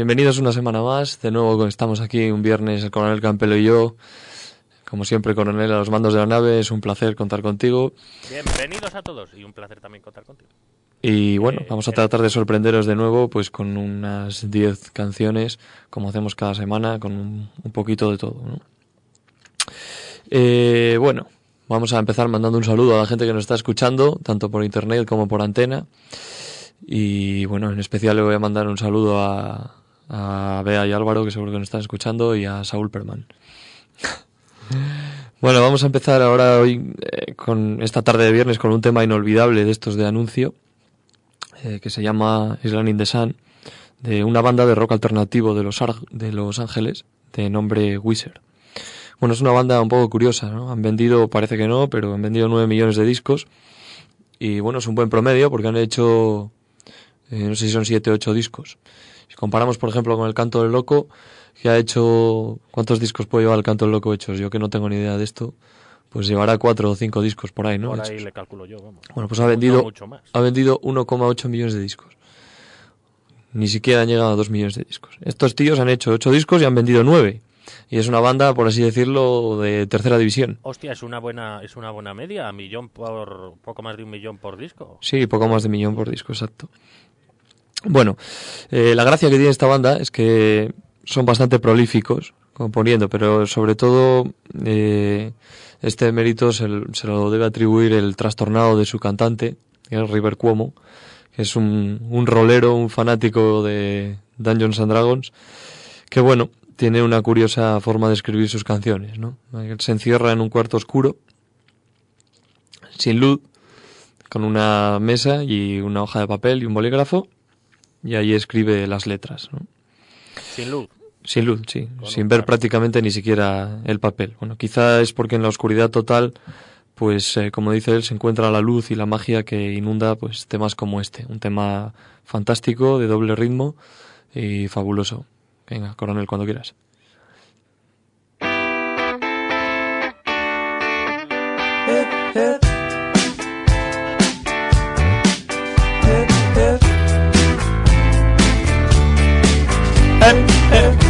Bienvenidos una semana más. De nuevo estamos aquí un viernes, el coronel Campelo y yo. Como siempre, coronel, a los mandos de la nave. Es un placer contar contigo. Bienvenidos a todos y un placer también contar contigo. Y bueno, vamos a tratar de sorprenderos de nuevo pues con unas 10 canciones, como hacemos cada semana, con un, poquito de todo. Eh, bueno, vamos a empezar mandando un saludo a la gente que nos está escuchando, tanto por internet como por antena. Y bueno, en especial le voy a mandar un saludo a, a Bea y Álvaro, que seguro que nos están escuchando, y a Saúl Perman. bueno, vamos a empezar ahora hoy eh, con esta tarde de viernes con un tema inolvidable de estos de anuncio, eh, que se llama Island in the Sun, de una banda de rock alternativo de Los, de los Ángeles, de nombre Wizard. Bueno, es una banda un poco curiosa, ¿no? Han vendido, parece que no, pero han vendido nueve millones de discos. Y bueno, es un buen promedio porque han hecho eh, no sé si son siete o ocho discos. Si comparamos, por ejemplo, con El Canto del Loco, que ha hecho... ¿Cuántos discos puede llevar El Canto del Loco hechos? Yo que no tengo ni idea de esto, pues llevará cuatro o cinco discos por ahí, ¿no? Por ahí le calculo yo, vamos. Bueno, pues ha vendido, ha vendido 1,8 millones de discos. Ni siquiera han llegado a 2 millones de discos. Estos tíos han hecho ocho discos y han vendido nueve. Y es una banda, por así decirlo, de tercera división. Hostia, es una buena, es una buena media, millón por, poco más de un millón por disco. Sí, poco más de un millón por disco, exacto. Bueno, eh, la gracia que tiene esta banda es que son bastante prolíficos componiendo, pero sobre todo eh, este mérito se, lo debe atribuir el trastornado de su cantante, que es River Cuomo, que es un, un rolero, un fanático de Dungeons and Dragons, que bueno, tiene una curiosa forma de escribir sus canciones, ¿no? se encierra en un cuarto oscuro, sin luz, con una mesa y una hoja de papel y un bolígrafo, y ahí escribe las letras. ¿no? Sin luz. Sin luz, sí. Sin ver prácticamente ni siquiera el papel. Bueno, quizá es porque en la oscuridad total, pues eh, como dice él, se encuentra la luz y la magia que inunda pues temas como este. Un tema fantástico, de doble ritmo y fabuloso. Venga, coronel, cuando quieras. Eh, eh. eh, eh. eh.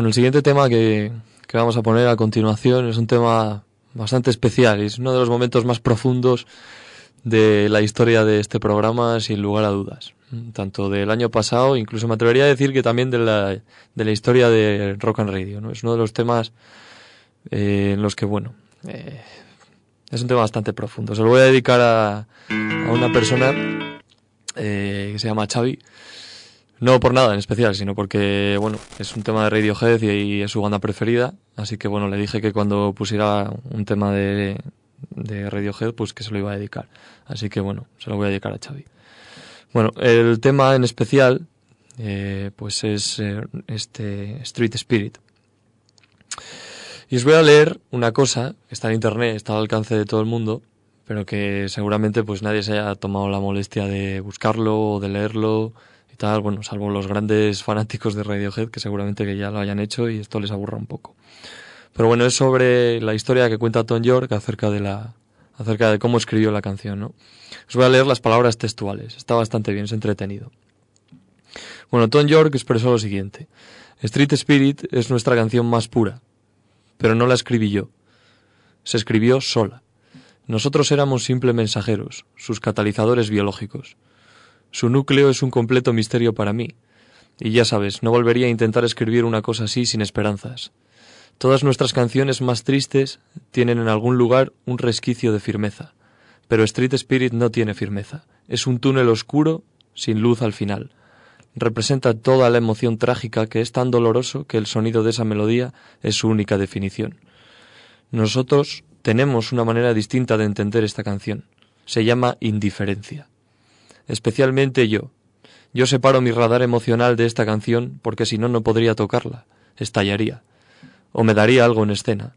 Bueno, el siguiente tema que, vamos a poner a continuación es un tema bastante especial y es uno de los momentos más profundos de la historia de este programa, sin lugar a dudas. Tanto del año pasado, incluso me atrevería a decir que también de la, de la historia de Rock and Radio. ¿no? Es uno de los temas eh, en los que, bueno, eh, es un tema bastante profundo. Se lo voy a dedicar a, a una persona eh, que se llama Xavi, no por nada en especial, sino porque, bueno, es un tema de Radiohead y, es su banda preferida. Así que, bueno, le dije que cuando pusiera un tema de, de Radiohead, pues que se lo iba a dedicar. Así que, bueno, se lo voy a dedicar a Xavi. Bueno, el tema en especial, eh, pues es eh, este Street Spirit. Y os voy a leer una cosa que está en internet, está al alcance de todo el mundo, pero que seguramente pues nadie se haya tomado la molestia de buscarlo o de leerlo bueno, salvo los grandes fanáticos de Radiohead que seguramente que ya lo hayan hecho y esto les aburra un poco. Pero bueno, es sobre la historia que cuenta Tom York acerca de la acerca de cómo escribió la canción, ¿no? Os voy a leer las palabras textuales. Está bastante bien, es entretenido. Bueno, Tom York expresó lo siguiente. Street Spirit es nuestra canción más pura, pero no la escribí yo. Se escribió sola. Nosotros éramos simples mensajeros, sus catalizadores biológicos. Su núcleo es un completo misterio para mí. Y ya sabes, no volvería a intentar escribir una cosa así sin esperanzas. Todas nuestras canciones más tristes tienen en algún lugar un resquicio de firmeza. Pero Street Spirit no tiene firmeza. Es un túnel oscuro, sin luz al final. Representa toda la emoción trágica que es tan doloroso que el sonido de esa melodía es su única definición. Nosotros tenemos una manera distinta de entender esta canción. Se llama indiferencia especialmente yo. Yo separo mi radar emocional de esta canción porque si no no podría tocarla, estallaría, o me daría algo en escena.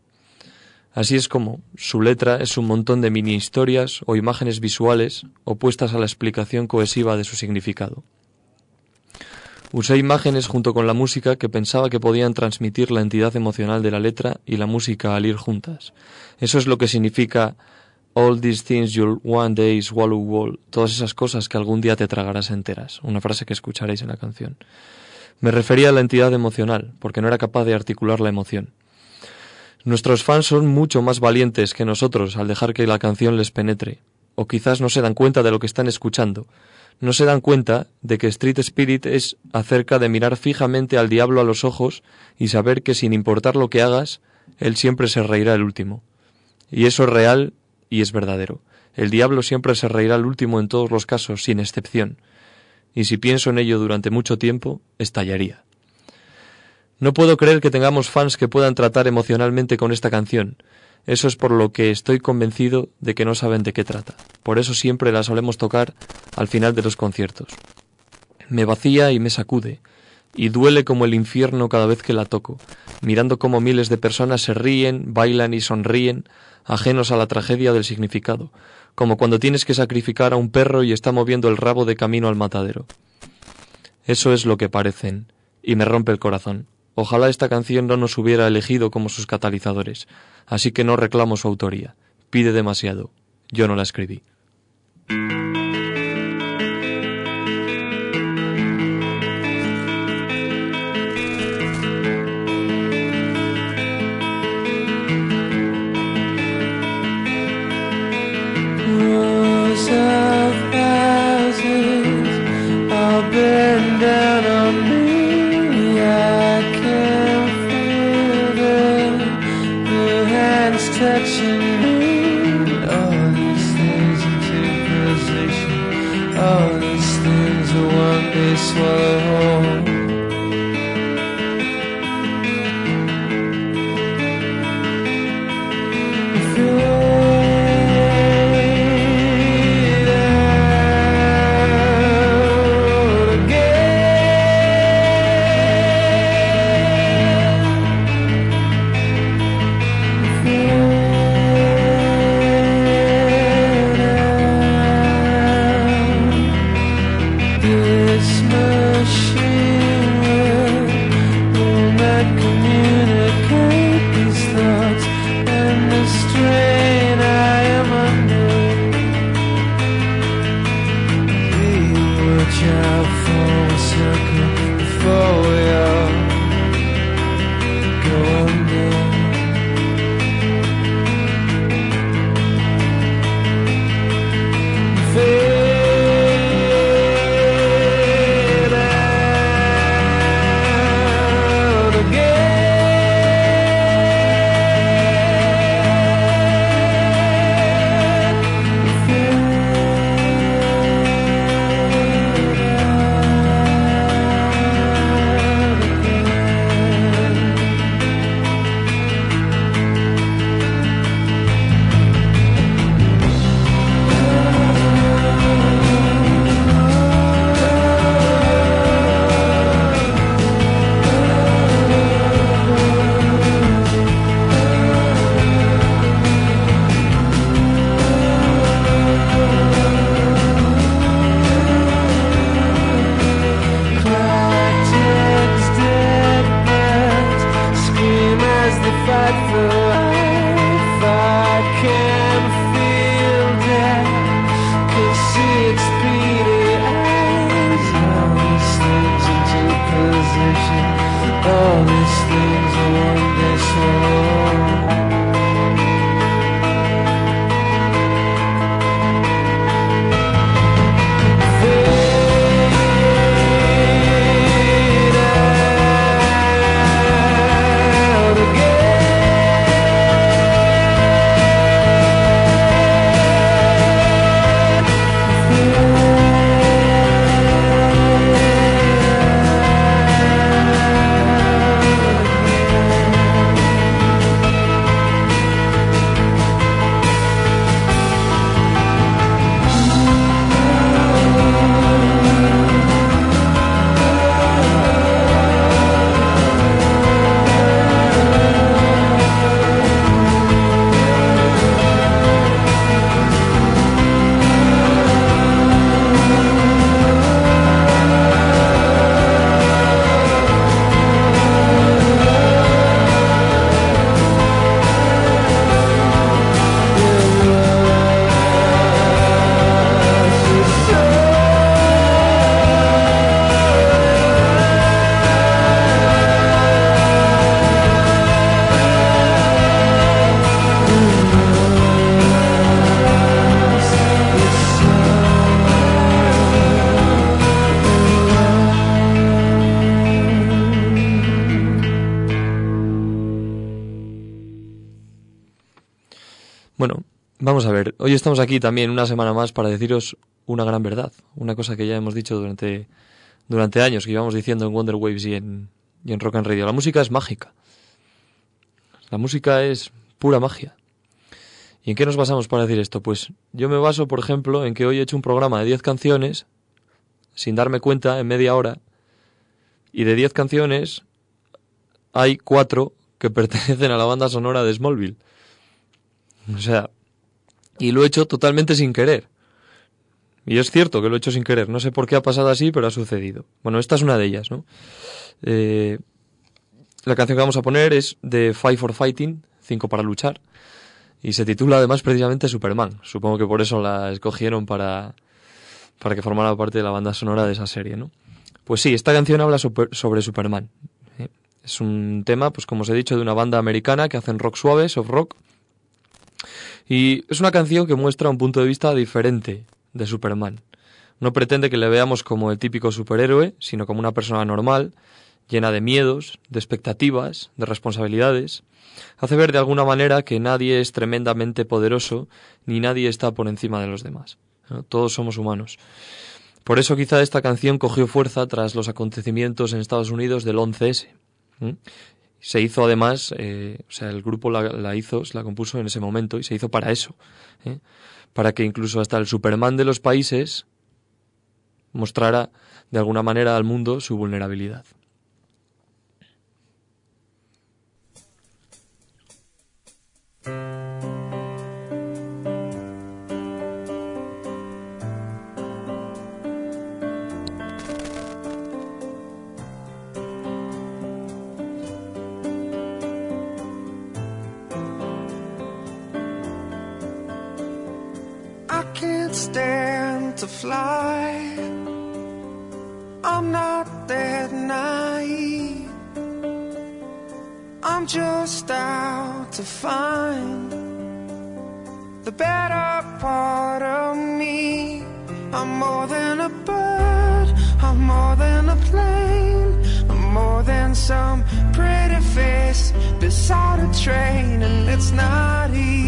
Así es como su letra es un montón de mini historias o imágenes visuales opuestas a la explicación cohesiva de su significado. Usé imágenes junto con la música que pensaba que podían transmitir la entidad emocional de la letra y la música al ir juntas. Eso es lo que significa All these things you'll one day swallow whole. Todas esas cosas que algún día te tragarás enteras. Una frase que escucharéis en la canción. Me refería a la entidad emocional, porque no era capaz de articular la emoción. Nuestros fans son mucho más valientes que nosotros al dejar que la canción les penetre, o quizás no se dan cuenta de lo que están escuchando. No se dan cuenta de que Street Spirit es acerca de mirar fijamente al diablo a los ojos y saber que sin importar lo que hagas, él siempre se reirá el último. Y eso es real y es verdadero. El diablo siempre se reirá al último en todos los casos, sin excepción. Y si pienso en ello durante mucho tiempo, estallaría. No puedo creer que tengamos fans que puedan tratar emocionalmente con esta canción. Eso es por lo que estoy convencido de que no saben de qué trata. Por eso siempre la solemos tocar al final de los conciertos. Me vacía y me sacude, y duele como el infierno cada vez que la toco, mirando cómo miles de personas se ríen, bailan y sonríen, ajenos a la tragedia del significado, como cuando tienes que sacrificar a un perro y está moviendo el rabo de camino al matadero. Eso es lo que parecen, y me rompe el corazón. Ojalá esta canción no nos hubiera elegido como sus catalizadores, así que no reclamo su autoría. Pide demasiado. Yo no la escribí. Hoy estamos aquí también una semana más para deciros una gran verdad, una cosa que ya hemos dicho durante, durante años, que íbamos diciendo en Wonder Waves y en, y en Rock and Radio. La música es mágica. La música es pura magia. ¿Y en qué nos basamos para decir esto? Pues yo me baso, por ejemplo, en que hoy he hecho un programa de 10 canciones, sin darme cuenta, en media hora, y de 10 canciones hay 4 que pertenecen a la banda sonora de Smallville. O sea, y lo he hecho totalmente sin querer. Y es cierto que lo he hecho sin querer. No sé por qué ha pasado así, pero ha sucedido. Bueno, esta es una de ellas, ¿no? Eh, la canción que vamos a poner es de Five for Fighting, 5 para luchar. Y se titula además precisamente Superman. Supongo que por eso la escogieron para, para que formara parte de la banda sonora de esa serie, ¿no? Pues sí, esta canción habla sobre Superman. ¿eh? Es un tema, pues como os he dicho, de una banda americana que hacen rock suave, soft rock. Y es una canción que muestra un punto de vista diferente de Superman. No pretende que le veamos como el típico superhéroe, sino como una persona normal, llena de miedos, de expectativas, de responsabilidades. Hace ver de alguna manera que nadie es tremendamente poderoso, ni nadie está por encima de los demás. Todos somos humanos. Por eso quizá esta canción cogió fuerza tras los acontecimientos en Estados Unidos del 11S. Se hizo además, eh, o sea, el grupo la, hizo, se la compuso en ese momento y se hizo para eso. ¿eh? Para que incluso hasta el Superman de los países mostrara de alguna manera al mundo su vulnerabilidad. Fly. I'm not that naive. I'm just out to find the better part of me. I'm more than a bird, I'm more than a plane, I'm more than some pretty face beside a train, and it's not easy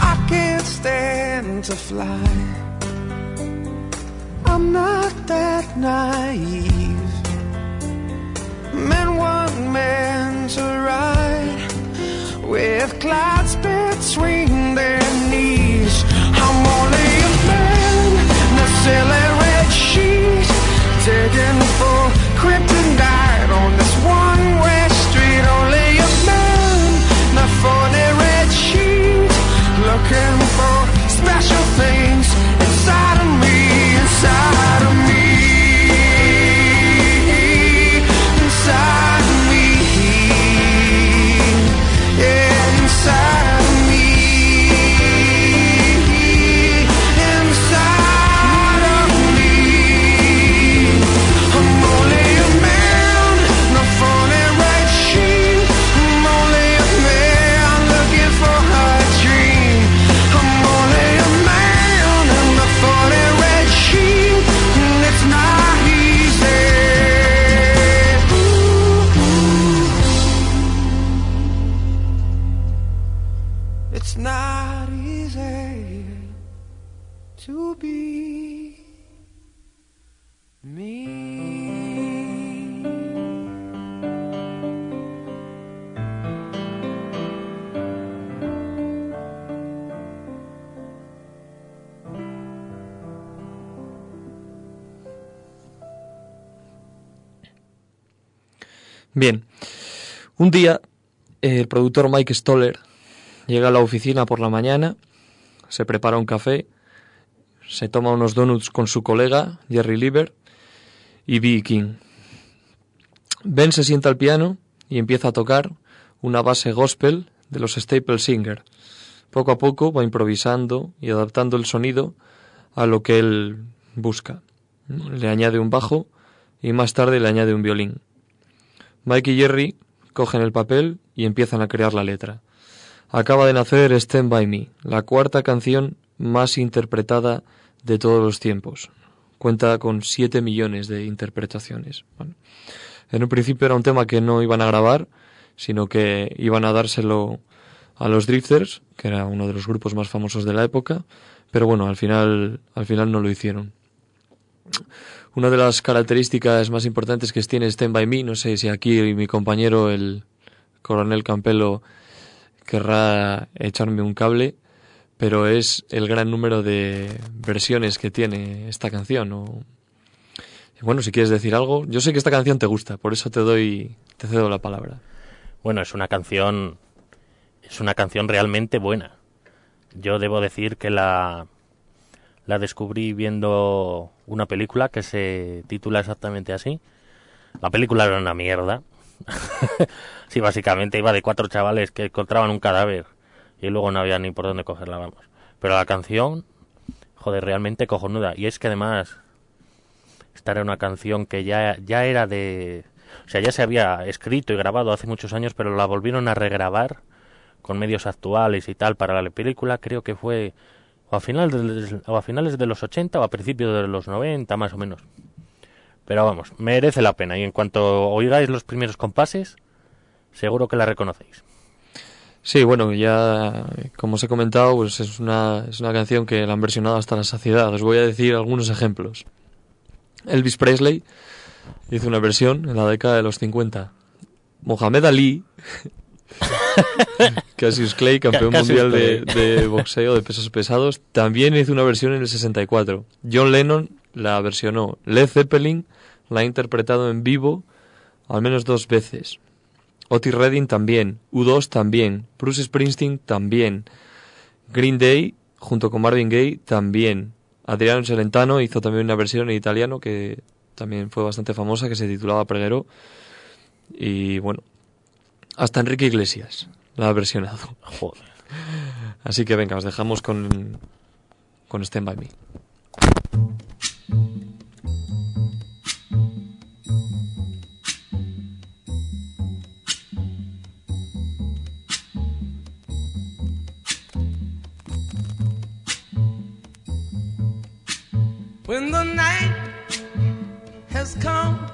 I can't stand to fly. I'm not that naive. Men want men to ride with clouds between un día el productor Mike Stoller llega a la oficina por la mañana, se prepara un café, se toma unos donuts con su colega Jerry Lieber y B. King. Ben se sienta al piano y empieza a tocar una base gospel de los Staple Singer. Poco a poco va improvisando y adaptando el sonido a lo que él busca. Le añade un bajo y más tarde le añade un violín. Mike y Jerry cogen el papel y empiezan a crear la letra. Acaba de nacer Stand By Me, la cuarta canción más interpretada de todos los tiempos. Cuenta con 7 millones de interpretaciones. en un principio era un tema que no iban a grabar, sino que iban a dárselo a los Drifters, que era uno de los grupos más famosos de la época, pero bueno, al final, al final no lo hicieron. Una de las características más importantes que tiene Stand By Me, no sé si aquí mi compañero, el coronel Campelo, querrá echarme un cable, pero es el gran número de versiones que tiene esta canción. Bueno, si quieres decir algo, yo sé que esta canción te gusta, por eso te doy, te cedo la palabra. Bueno, es una canción, es una canción realmente buena. Yo debo decir que la la descubrí viendo una película que se titula exactamente así. La película era una mierda. sí, básicamente iba de cuatro chavales que encontraban un cadáver y luego no había ni por dónde cogerla, vamos. Pero la canción, joder, realmente cojonuda. Y es que además, esta era una canción que ya, ya era de... O sea, ya se había escrito y grabado hace muchos años, pero la volvieron a regrabar con medios actuales y tal para la película. Creo que fue o a, finales a finales de los 80 o a principios de los 90 más o menos. Pero vamos, merece la pena y en cuanto oigáis los primeros compases, seguro que la reconocéis. Sí, bueno, ya como os he comentado, pues es una, es una canción que la han versionado hasta la saciedad. Os voy a decir algunos ejemplos. Elvis Presley hizo una versión en la década de los 50. Mohamed Ali Cassius Clay, campeón mundial de, boxeo de pesos pesados, también hizo una versión en el 64. John Lennon la versionó. Led Zeppelin la ha interpretado en vivo al menos dos veces. Otis Redding también. U2 también. Bruce Springsteen también. Green Day, junto con Marvin Gaye, también. Adriano Celentano hizo también una versión en italiano que también fue bastante famosa, que se titulaba Preguero. Y bueno, hasta Enrique Iglesias la ha versionado. Joder. Así que venga, os dejamos con, con Stand By Me. When the night has come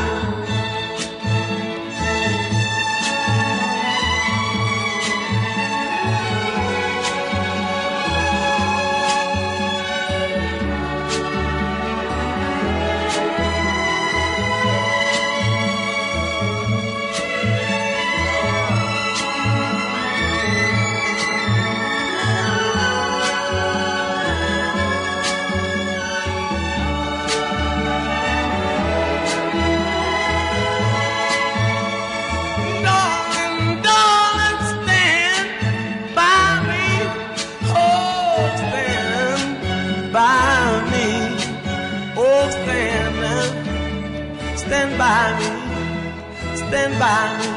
Stand by me.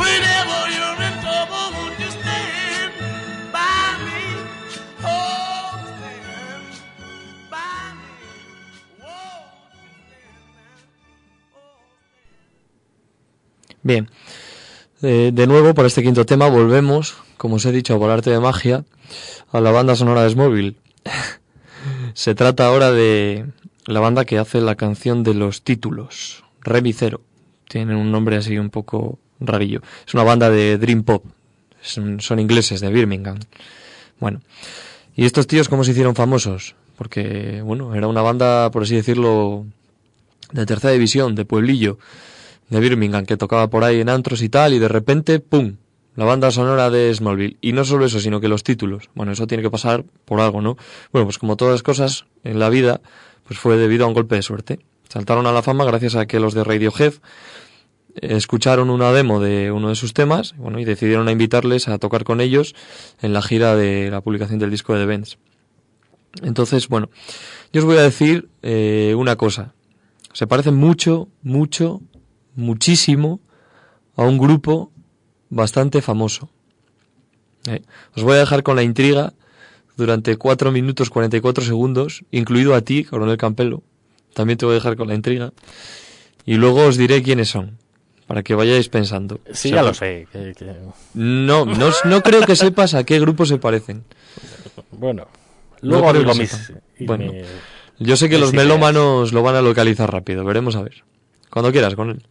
Whenever you're in trouble, won't you stand by me? Oh, stand by me. Whoa, stand by. Bien. Eh, de nuevo, para este quinto tema, volvemos, como os he dicho, por arte de magia, a la banda sonora de Smallville. Se trata ahora de la banda que hace la canción de los títulos, Remicero. Tienen un nombre así un poco rarillo. Es una banda de Dream Pop. Son, son ingleses, de Birmingham. Bueno. ¿Y estos tíos cómo se hicieron famosos? Porque, bueno, era una banda, por así decirlo, de tercera división, de pueblillo, de Birmingham, que tocaba por ahí en antros y tal, y de repente, ¡pum! La banda sonora de Smallville. Y no solo eso, sino que los títulos. Bueno, eso tiene que pasar por algo, ¿no? Bueno, pues como todas las cosas en la vida, pues fue debido a un golpe de suerte. Saltaron a la fama gracias a que los de Radiohead escucharon una demo de uno de sus temas bueno, y decidieron a invitarles a tocar con ellos en la gira de la publicación del disco de The Benz. Entonces, bueno, yo os voy a decir eh, una cosa. Se parece mucho, mucho, muchísimo a un grupo bastante famoso. Eh, Os voy a dejar con la intriga durante 4 minutos 44 segundos, incluido a ti, coronel Campelo. También te voy a dejar con la intriga. Y luego os diré quiénes son, para que vayáis pensando. Sí, O sea, ya lo sé. que- que- No, no, no creo que sepas a qué grupo se parecen. Bueno, No luego creo digo mis... Bueno. mi- Yo sé que los ideas. melómanos lo van a localizar rápido, veremos a ver. Cuando quieras, con él.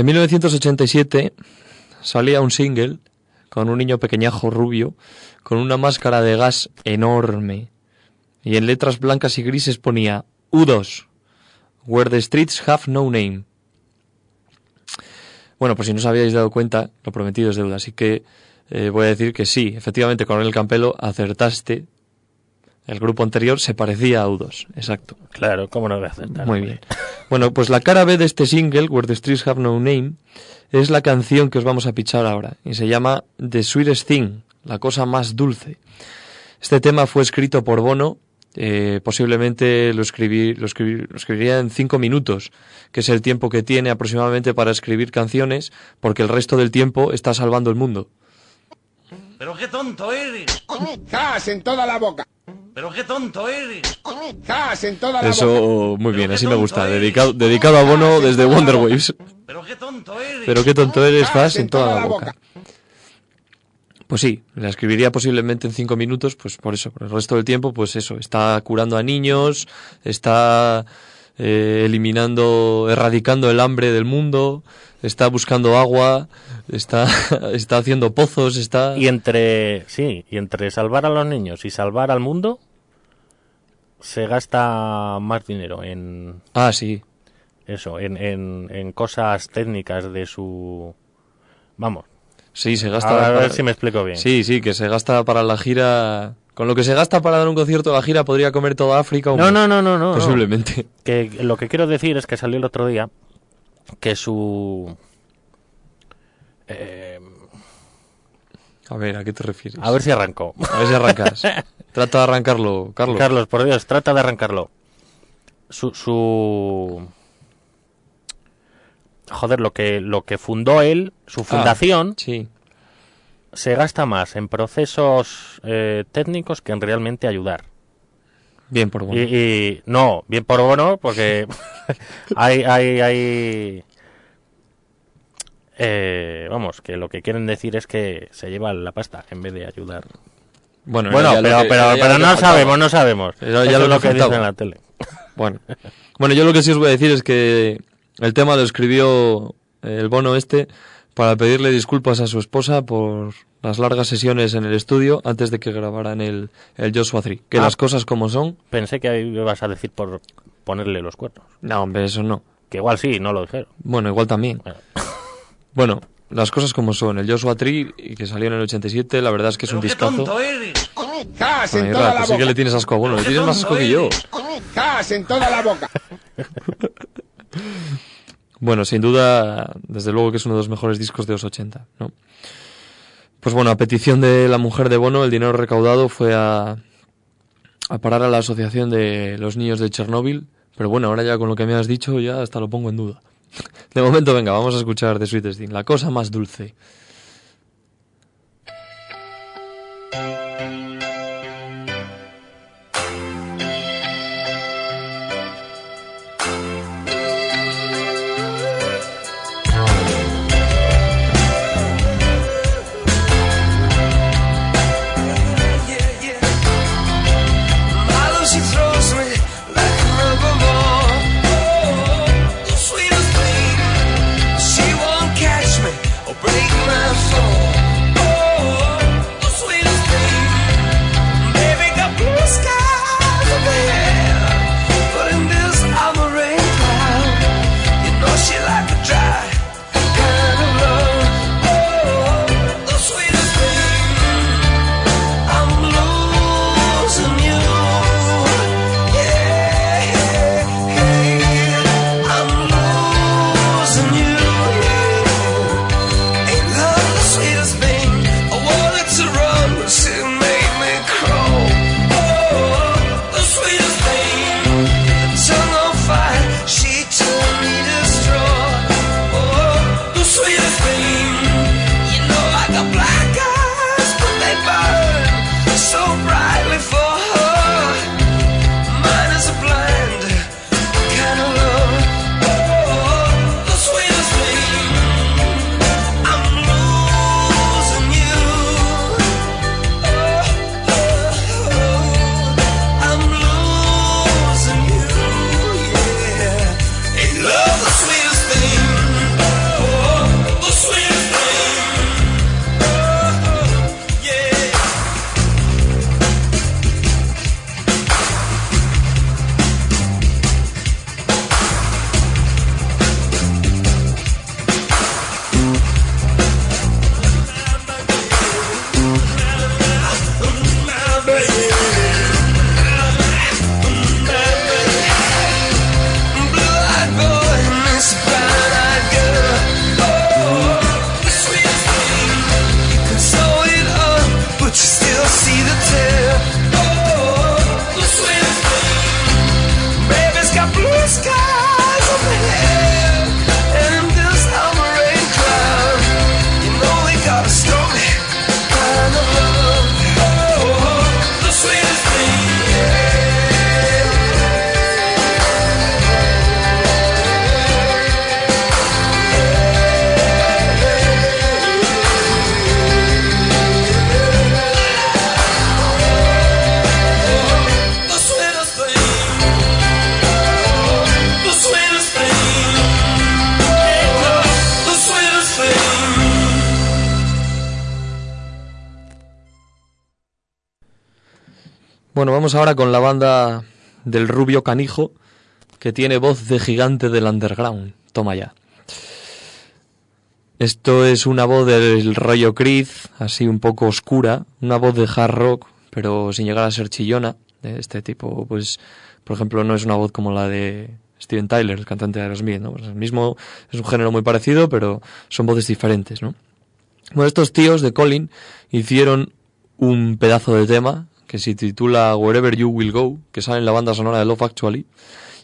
En 1987 salía un single con un niño pequeñajo rubio con una máscara de gas enorme y en letras blancas y grises ponía U2, Where the Streets Have No Name. Bueno, pues si no os habíais dado cuenta, lo prometido es deuda, así que eh, voy a decir que sí, efectivamente, Coronel Campelo, acertaste. El grupo anterior se parecía a U2, exacto. Claro, ¿cómo no voy a acertar? Muy bien. Bueno, pues la cara B de este single, Where the Streets Have No Name, es la canción que os vamos a pichar ahora y se llama The Sweetest Thing, la cosa más dulce. Este tema fue escrito por Bono, eh, posiblemente lo, escribí, lo, escribí- lo escribiría en cinco minutos, que es el tiempo que tiene aproximadamente para escribir canciones, porque el resto del tiempo está salvando el mundo. Pero qué tonto eres. ¡Jas en toda la boca! Pero qué tonto eres. ¡Jas en toda la boca! Eso, muy bien, así me gusta. eres. Dedicado, dedicado a Bono desde Wonder Waves. Pero qué tonto eres. Pero qué tonto eres, ¡Jas Fas, en toda la boca. Pues sí, la escribiría posiblemente en cinco minutos, pues por eso, por el resto del tiempo, pues eso, está curando a niños, está eh, eliminando, erradicando el hambre del mundo, está buscando agua, está, está haciendo pozos, está... Y entre, sí, y entre salvar a los niños y salvar al mundo, se gasta más dinero en Ah, sí, eso, en, en, en cosas técnicas de su... Vamos, sí, se gasta... a ver para- si me explico bien. Sí, sí, que se gasta para la gira... Con lo que se gasta para dar un concierto, la gira podría comer toda África o no, no, no, no. no. Posiblemente. Que lo que quiero decir es que salió el otro día que su... eh, A ver, ¿a qué te refieres? a ver si arrancó. A ver si arrancas. Trata de arrancarlo, Carlos. Carlos, por Dios, trata de arrancarlo. Su, su... Joder, lo que, lo que fundó él, su fundación, Sí. se gasta más en procesos eh, técnicos que en realmente ayudar. Bien por Y, bueno. y- no, bien por bono, porque hay, hay, hay eh, vamos, que lo que quieren decir es que se lleva la pasta en vez de ayudar. Bueno, Bueno, pero, que- pero, no sabemos, no sabemos. Era ya Eso lo es lo que dicen en la tele. Bueno. bueno, yo lo que sí os voy a decir es que el tema lo escribió eh, el bono este para pedirle disculpas a su esposa por las largas sesiones en el estudio antes de que grabaran el, el Joshua 3. Que Ah. las cosas como son. Pensé que ibas a decir por ponerle los cuernos. No, hombre, eso no. Que igual sí, no lo dijeron. Bueno, igual también. Bueno. Bueno, las cosas como son. El Joshua 3, y que salió en el 87, la verdad es que es un discazo. tonto eres. ¡Jas Ay, en toda Ra, la pues sí que le tienes asco a Bono, le tienes más asco que yo. eres. ¡Jas en toda la boca! Bueno, sin duda, desde luego que es uno de los mejores discos de los 80, ¿no? Pues bueno, a petición de la mujer de Bono, el dinero recaudado fue a, a parar a la Asociación de los Niños de Chernóbil, pero bueno, ahora ya con lo que me has dicho ya hasta lo pongo en duda. De momento, venga, vamos a escuchar The Sweetest Thing, la cosa más dulce. Ahora con la banda del rubio canijo que tiene voz de gigante del underground. Toma ya. Esto es una voz del rollo Creed, así un poco oscura, una voz de hard rock, pero sin llegar a ser chillona. De este tipo, pues, por ejemplo, no es una voz como la de Steven Tyler, el cantante de Aerosmith, ¿no? Pues el mismo es un género muy parecido, pero son voces diferentes, ¿no? Bueno, estos tíos de Colin hicieron un pedazo de tema que se titula Wherever You Will Go, que sale en la banda sonora de Love Actually,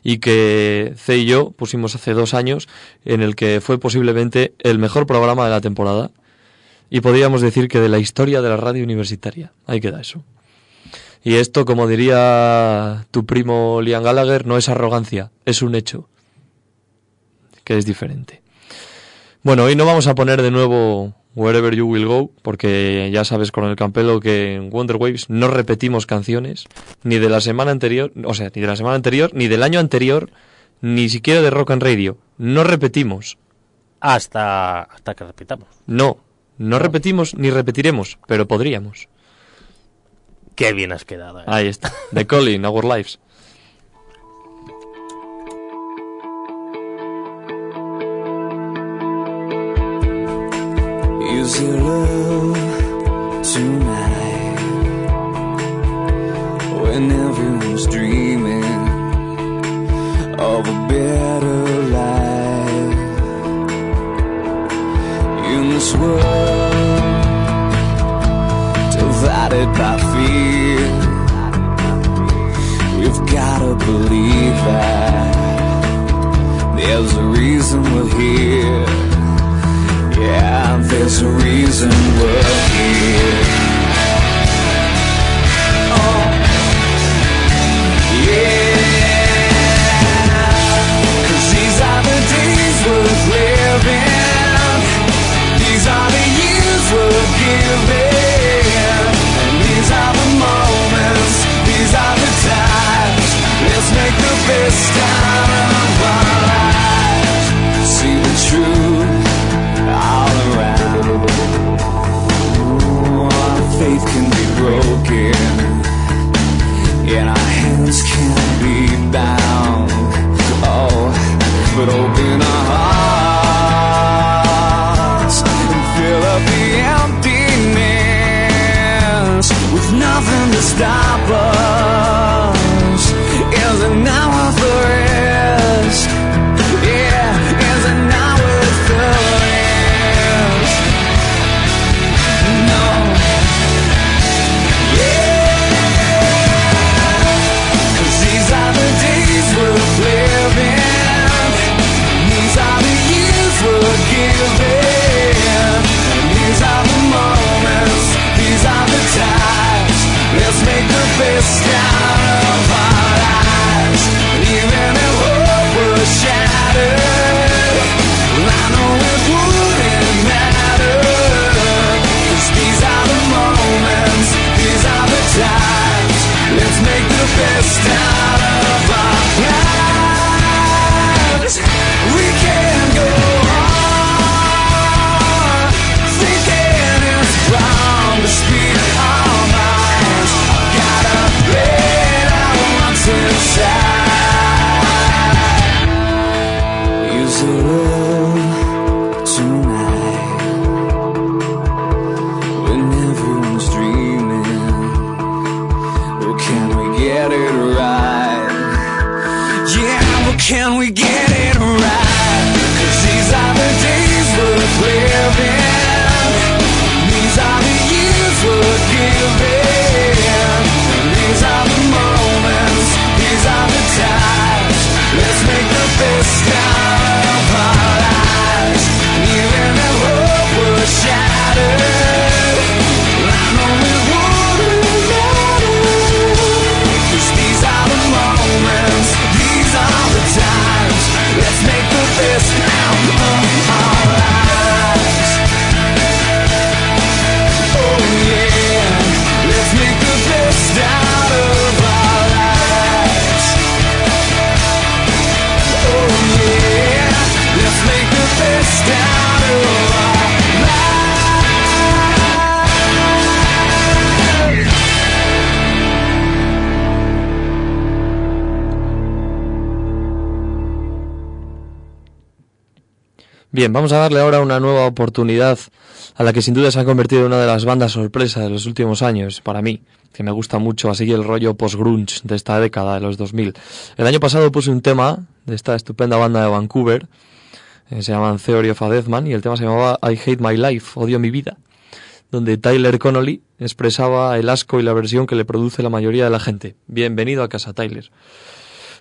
y que C y yo pusimos hace dos años, en el que fue posiblemente el mejor programa de la temporada, y podríamos decir que de la historia de la radio universitaria. Ahí queda eso. Y esto, como diría tu primo Liam Gallagher, no es arrogancia, es un hecho, que es diferente. Bueno, hoy no vamos a poner de nuevo Wherever You Will Go, porque ya sabes con el Campelo que en Wonder Waves no repetimos canciones, ni de la semana anterior, o sea, ni de la semana anterior, ni del año anterior, ni siquiera de Rock and Radio. No repetimos. Hasta, hasta que repitamos. No, no repetimos ni repetiremos, pero podríamos. Qué bien has quedado. ¿eh? Ahí está. The Calling, Our Lives. Is your love. Bien, vamos a darle ahora una nueva oportunidad a la que sin duda se ha convertido en una de las bandas sorpresa de los últimos años, para mí, que me gusta mucho así el rollo post-grunge de esta década de los 2000. El año pasado puse un tema de esta estupenda banda de Vancouver, eh, se llaman Theory of a Deathman, y el tema se llamaba I Hate My Life, Odio mi vida, donde Tyler Connolly expresaba el asco y la aversión que le produce la mayoría de la gente. Bienvenido a casa, Tyler.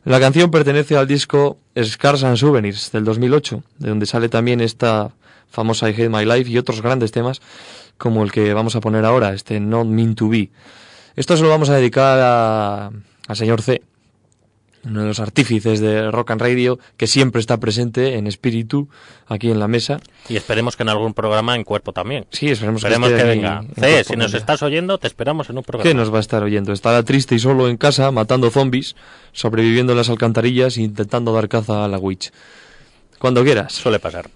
La canción pertenece al disco Scars and Souvenirs del 2008, de donde sale también esta famosa I Hate My Life y otros grandes temas como el que vamos a poner ahora, este Not Mean to Be. Esto se lo vamos a dedicar a- al señor C, uno de los artífices de Rock and Radio, que siempre está presente en espíritu aquí en la mesa. Y esperemos que en algún programa en cuerpo también. Sí, esperemos que Esperemos venga. en si nos estás oyendo, te esperamos en un programa. ¿Qué nos va a estar oyendo? Estará triste y solo en casa, matando zombies, sobreviviendo en las alcantarillas e intentando dar caza a la witch. Cuando quieras. Suele pasar.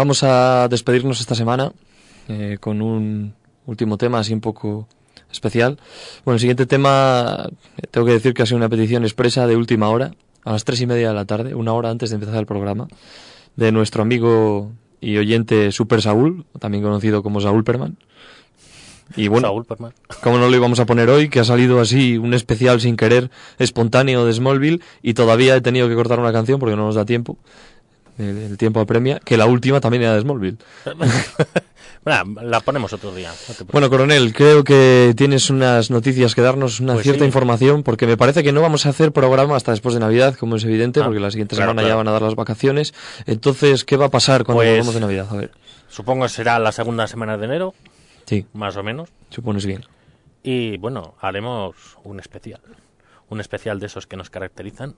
Vamos a despedirnos esta semana eh, con un último tema así un poco especial. Bueno, el siguiente tema, eh, tengo que decir que ha sido una petición expresa de última hora, a las tres y media de la tarde, una hora antes de empezar el programa, de nuestro amigo y oyente Super Saúl, también conocido como Saúl Perman. Y bueno, Saúl Perman. como no lo íbamos a poner hoy, que ha salido así un especial sin querer, espontáneo de Smallville, y todavía he tenido que cortar una canción porque no nos da tiempo. El, el tiempo apremia, que la última también era de Smallville. Bueno, la ponemos otro día. no. Bueno, coronel, creo que tienes unas noticias que darnos, una Pues cierta sí. información, porque me parece que no vamos a hacer programa hasta después de Navidad, como es evidente, Ah, porque la siguiente claro, semana ya van a dar las vacaciones. Entonces, ¿qué va a pasar cuando Pues- volvamos de Navidad? A ver, Supongo que será la segunda semana de enero, sí, más o menos. supones bien. Y bueno, haremos un especial. Un especial de esos que nos caracterizan.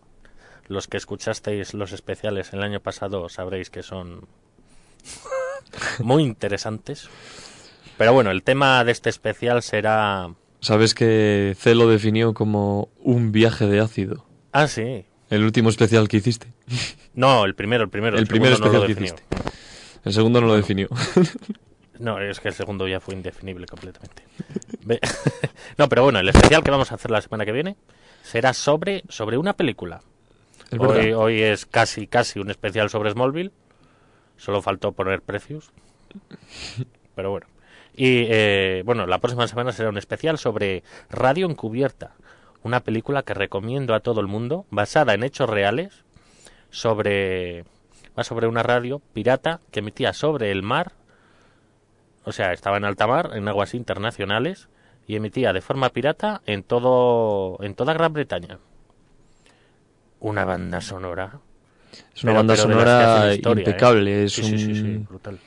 Los que escuchasteis los especiales el año pasado sabréis que son muy interesantes. Pero bueno, el tema de este especial será... Sabes que C lo definió como un viaje de ácido. Ah, sí. El último especial que hiciste. No, el primero, el primero. El, primer segundo no especial lo que definió. hiciste. El segundo no lo definió. No, es que el segundo ya fue indefinible completamente. No, pero bueno, el especial que vamos a hacer la semana que viene será sobre, sobre una película. Es. Hoy, hoy es casi, casi un especial sobre Smallville. Solo faltó poner precios. Pero bueno. Y eh, bueno, la próxima semana será un especial sobre Radio Encubierta. Una película que recomiendo a todo el mundo, basada en hechos reales, sobre. Va sobre una radio pirata que emitía sobre el mar. O sea, estaba en alta mar, en aguas internacionales, y emitía de forma pirata en todo. en toda Gran Bretaña. Una banda sonora. Es una Pero- banda pero sonora ¿eh? impecable. Es Sí, sí, sí, sí, un, brutal.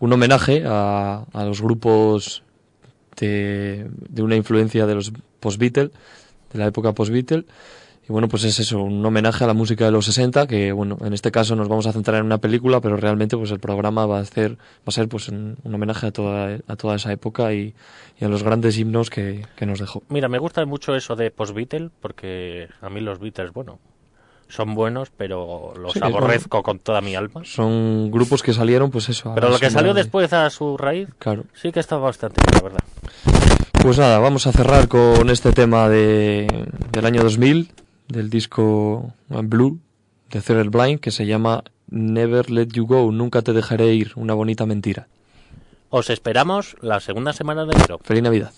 un homenaje a, a los grupos de, de una influencia de los post-Beatle, de la época post-Beatle. Y bueno, pues es eso, un homenaje a la música de los 60, que bueno, en este caso nos vamos a centrar en una película, pero realmente pues el programa va a ser, va a ser pues un, un homenaje a toda, a toda esa época y, y a los grandes himnos que, que nos dejó. Mira, me gusta mucho eso de post-Beatle, porque a mí los Beatles, bueno, son buenos, pero los Sí, aborrezco con toda mi alma. Son grupos que salieron, pues eso. Pero lo que salió de- después a su raíz, Claro. sí que está bastante bien, la verdad. Pues nada, vamos a cerrar con este tema de, del año 2000, del disco Blue de Cerebral Blind, que se llama Never Let You Go, Nunca Te Dejaré Ir, una bonita mentira. Os esperamos la segunda semana de enero. Feliz Navidad.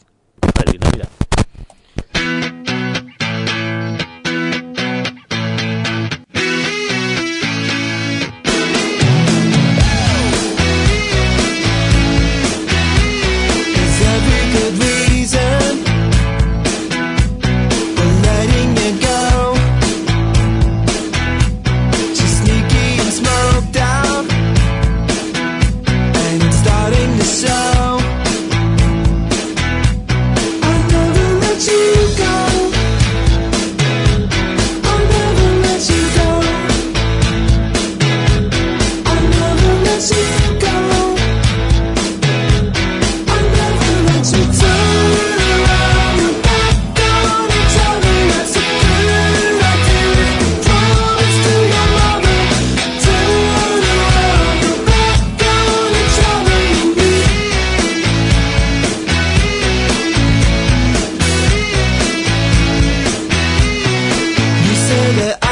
the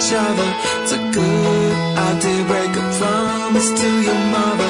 each other. It's a good idea, break a promise to your mother.